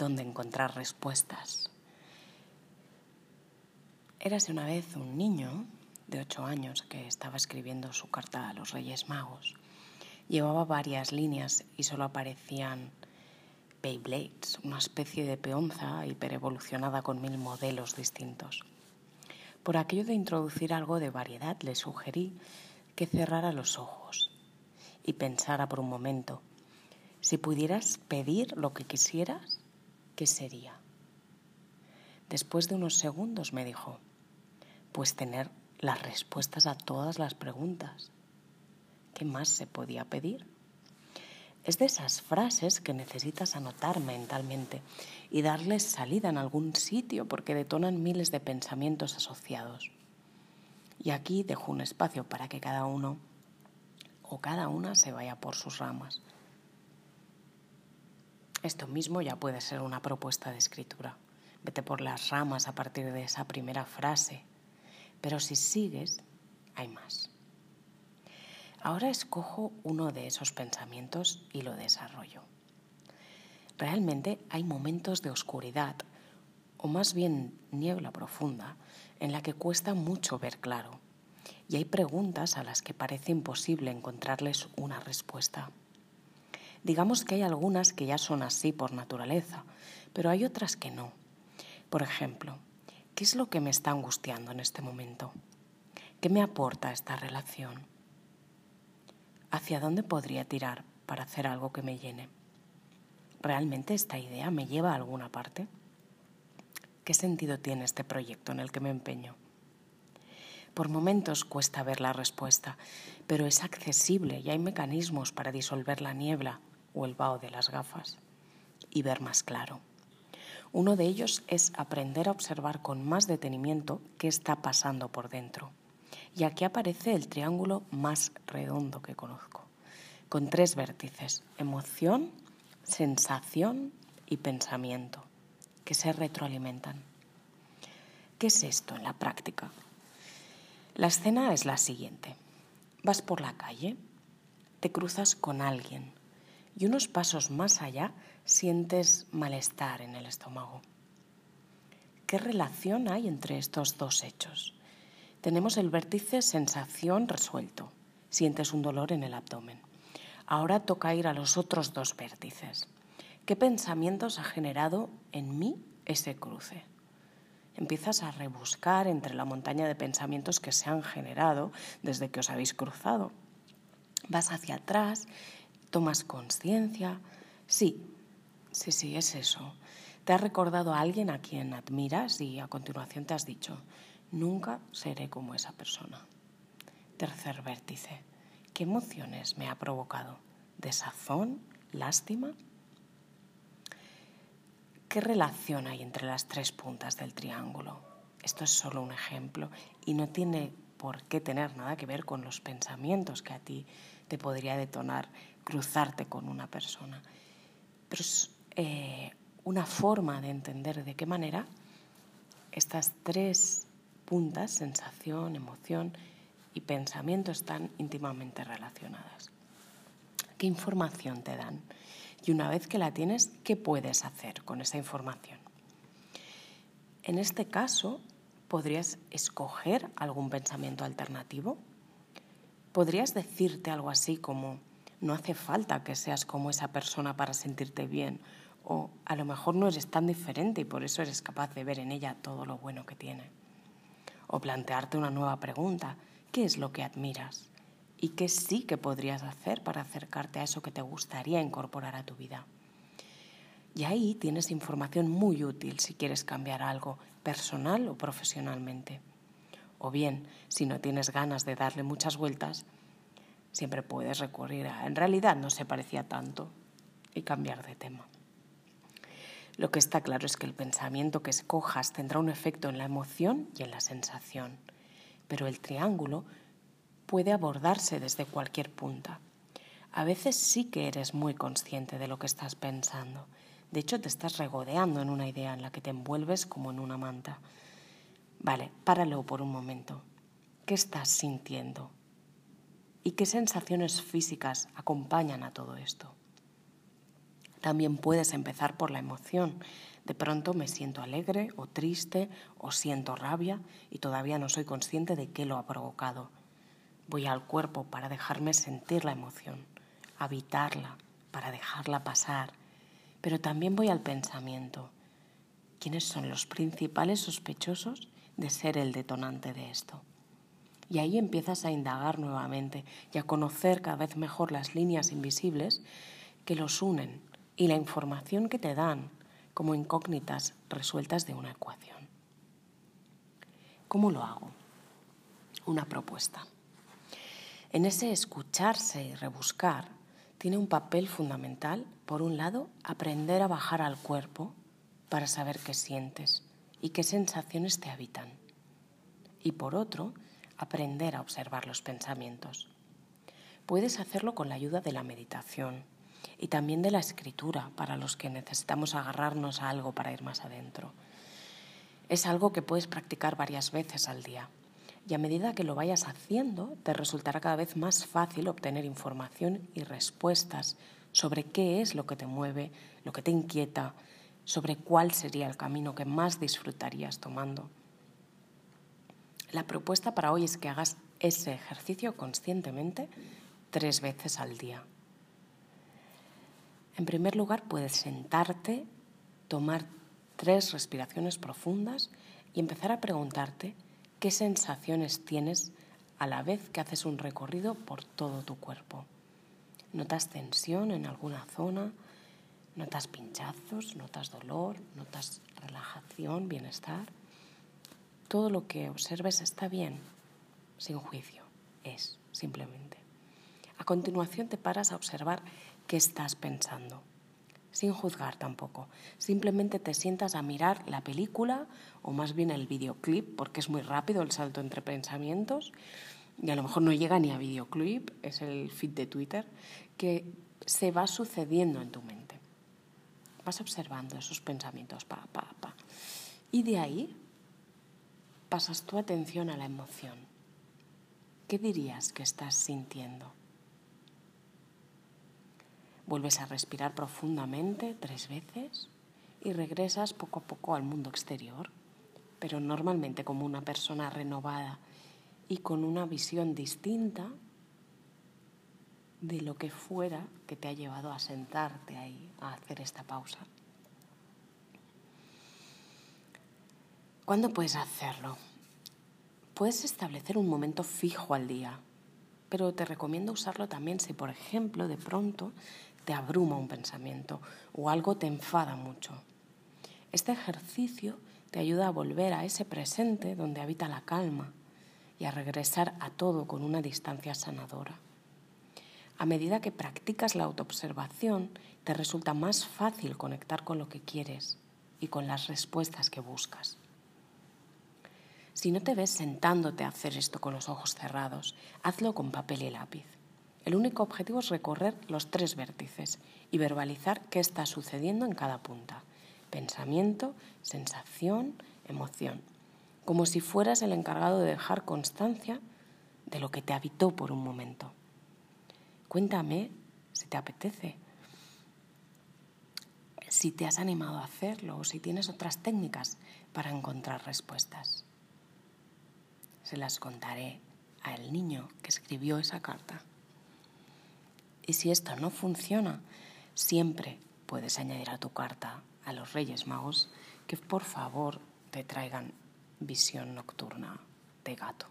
dónde encontrar respuestas. Érase una vez un niño de ocho años que estaba escribiendo su carta a los Reyes Magos. Llevaba varias líneas y solo aparecían Beyblades, una especie de peonza hiperevolucionada con mil modelos distintos. Por aquello de introducir algo de variedad, le sugerí que cerrara los ojos y pensara por un momento, si pudieras pedir lo que quisieras, ¿qué sería? Después de unos segundos me dijo, pues tener las respuestas a todas las preguntas. ¿Qué más se podía pedir? Es de esas frases que necesitas anotar mentalmente y darles salida en algún sitio porque detonan miles de pensamientos asociados. Y aquí dejo un espacio para que cada uno o cada una se vaya por sus ramas. Esto mismo ya puede ser una propuesta de escritura. Vete por las ramas a partir de esa primera frase. Pero si sigues, hay más. Ahora escojo uno de esos pensamientos y lo desarrollo. Realmente hay momentos de oscuridad, o más bien niebla profunda, en la que cuesta mucho ver claro. Y hay preguntas a las que parece imposible encontrarles una respuesta. Digamos que hay algunas que ya son así por naturaleza, pero hay otras que no. Por ejemplo, ¿qué es lo que me está angustiando en este momento? ¿Qué me aporta esta relación? ¿Hacia dónde podría tirar para hacer algo que me llene? ¿Realmente esta idea me lleva a alguna parte? ¿Qué sentido tiene este proyecto en el que me empeño? Por momentos cuesta ver la respuesta, pero es accesible y hay mecanismos para disolver la niebla o el vaho de las gafas y ver más claro. Uno de ellos es aprender a observar con más detenimiento qué está pasando por dentro. Y aquí aparece el triángulo más redondo que conozco, con tres vértices, emoción, sensación y pensamiento, que se retroalimentan. ¿Qué es esto en la práctica? La escena es la siguiente. Vas por la calle, te cruzas con alguien, y unos pasos más allá sientes malestar en el estómago. ¿Qué relación hay entre estos dos hechos? Tenemos el vértice sensación resuelto. Sientes un dolor en el abdomen. Ahora toca ir a los otros dos vértices. ¿Qué pensamientos ha generado en mí ese cruce? Empiezas a rebuscar entre la montaña de pensamientos que se han generado desde que os habéis cruzado. Vas hacia atrás tomas conciencia. Sí, sí, sí, es eso. Te has recordado a alguien a quien admiras y a continuación te has dicho, nunca seré como esa persona. Tercer vértice, ¿qué emociones me ha provocado? ¿Desazón? ¿Lástima? ¿Qué relación hay entre las tres puntas del triángulo? Esto es solo un ejemplo y no tiene por qué tener nada que ver con los pensamientos que a ti te podría detonar cruzarte con una persona. Pero es eh, una forma de entender de qué manera estas tres puntas, sensación, emoción y pensamiento, están íntimamente relacionadas. ¿Qué información te dan? Y una vez que la tienes, ¿qué puedes hacer con esa información? En este caso, podrías escoger algún pensamiento alternativo. Podrías decirte algo así como, no hace falta que seas como esa persona para sentirte bien. O a lo mejor no eres tan diferente y por eso eres capaz de ver en ella todo lo bueno que tiene. O plantearte una nueva pregunta. ¿Qué es lo que admiras? ¿Y qué sí que podrías hacer para acercarte a eso que te gustaría incorporar a tu vida? Y ahí tienes información muy útil si quieres cambiar algo personal o profesionalmente. O bien, si no tienes ganas de darle muchas vueltas, siempre puedes recurrir a, en realidad no se parecía tanto, y cambiar de tema. Lo que está claro es que el pensamiento que escojas tendrá un efecto en la emoción y en la sensación, pero el triángulo puede abordarse desde cualquier punta. A veces sí que eres muy consciente de lo que estás pensando. De hecho, te estás regodeando en una idea en la que te envuelves como en una manta. Vale, páralo por un momento. ¿Qué estás sintiendo? ¿Y qué sensaciones físicas acompañan a todo esto? También puedes empezar por la emoción. De pronto me siento alegre o triste o siento rabia y todavía no soy consciente de qué lo ha provocado. Voy al cuerpo para dejarme sentir la emoción, habitarla, para dejarla pasar. Pero también voy al pensamiento. ¿Quiénes son los principales sospechosos de ser el detonante de esto? Y ahí empiezas a indagar nuevamente y a conocer cada vez mejor las líneas invisibles que los unen y la información que te dan como incógnitas resueltas de una ecuación. ¿Cómo lo hago? Una propuesta. En ese escucharse y rebuscar tiene un papel fundamental, por un lado, aprender a bajar al cuerpo para saber qué sientes y qué sensaciones te habitan. Y por otro, aprender a observar los pensamientos. Puedes hacerlo con la ayuda de la meditación y también de la escritura para los que necesitamos agarrarnos a algo para ir más adentro. Es algo que puedes practicar varias veces al día y a medida que lo vayas haciendo te resultará cada vez más fácil obtener información y respuestas sobre qué es lo que te mueve, lo que te inquieta, sobre cuál sería el camino que más disfrutarías tomando. La propuesta para hoy es que hagas ese ejercicio conscientemente tres veces al día. En primer lugar, puedes sentarte, tomar tres respiraciones profundas y empezar a preguntarte qué sensaciones tienes a la vez que haces un recorrido por todo tu cuerpo. ¿Notas tensión en alguna zona? ¿Notas pinchazos? ¿Notas dolor? ¿Notas relajación, bienestar? Todo lo que observes está bien, sin juicio, es simplemente. A continuación te paras a observar qué estás pensando, sin juzgar tampoco. Simplemente te sientas a mirar la película o más bien el videoclip, porque es muy rápido el salto entre pensamientos y a lo mejor no llega ni a videoclip, es el feed de Twitter, que se va sucediendo en tu mente. Vas observando esos pensamientos, pa, pa, pa. Y de ahí pasas tu atención a la emoción. ¿Qué dirías que estás sintiendo? Vuelves a respirar profundamente tres veces y regresas poco a poco al mundo exterior, pero normalmente como una persona renovada y con una visión distinta de lo que fuera que te ha llevado a sentarte ahí, a hacer esta pausa. ¿Cuándo puedes hacerlo? Puedes establecer un momento fijo al día, pero te recomiendo usarlo también si, por ejemplo, de pronto te abruma un pensamiento o algo te enfada mucho. Este ejercicio te ayuda a volver a ese presente donde habita la calma y a regresar a todo con una distancia sanadora. A medida que practicas la autoobservación, te resulta más fácil conectar con lo que quieres y con las respuestas que buscas. Si no te ves sentándote a hacer esto con los ojos cerrados, hazlo con papel y lápiz. El único objetivo es recorrer los tres vértices y verbalizar qué está sucediendo en cada punta. Pensamiento, sensación, emoción. Como si fueras el encargado de dejar constancia de lo que te habitó por un momento. Cuéntame si te apetece, si te has animado a hacerlo o si tienes otras técnicas para encontrar respuestas se las contaré al niño que escribió esa carta. Y si esto no funciona, siempre puedes añadir a tu carta a los Reyes Magos que por favor te traigan visión nocturna de gato.